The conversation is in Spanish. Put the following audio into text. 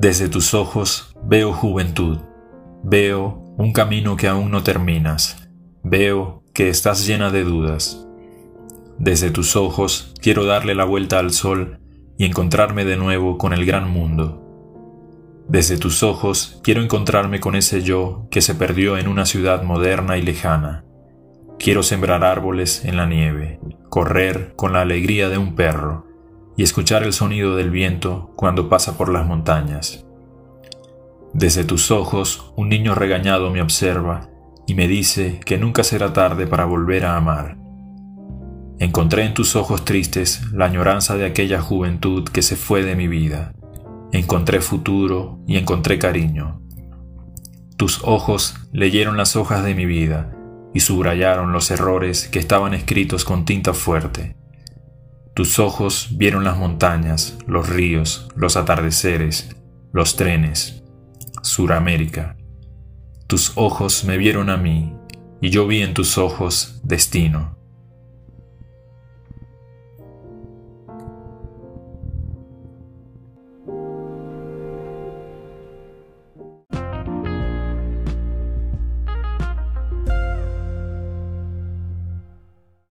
Desde tus ojos veo juventud, veo un camino que aún no terminas, veo que estás llena de dudas. Desde tus ojos quiero darle la vuelta al sol y encontrarme de nuevo con el gran mundo. Desde tus ojos quiero encontrarme con ese yo que se perdió en una ciudad moderna y lejana. Quiero sembrar árboles en la nieve, correr con la alegría de un perro y escuchar el sonido del viento cuando pasa por las montañas. Desde tus ojos un niño regañado me observa y me dice que nunca será tarde para volver a amar. Encontré en tus ojos tristes la añoranza de aquella juventud que se fue de mi vida. Encontré futuro y encontré cariño. Tus ojos leyeron las hojas de mi vida y subrayaron los errores que estaban escritos con tinta fuerte. Tus ojos vieron las montañas, los ríos, los atardeceres, los trenes. Suramérica. Tus ojos me vieron a mí, y yo vi en tus ojos destino.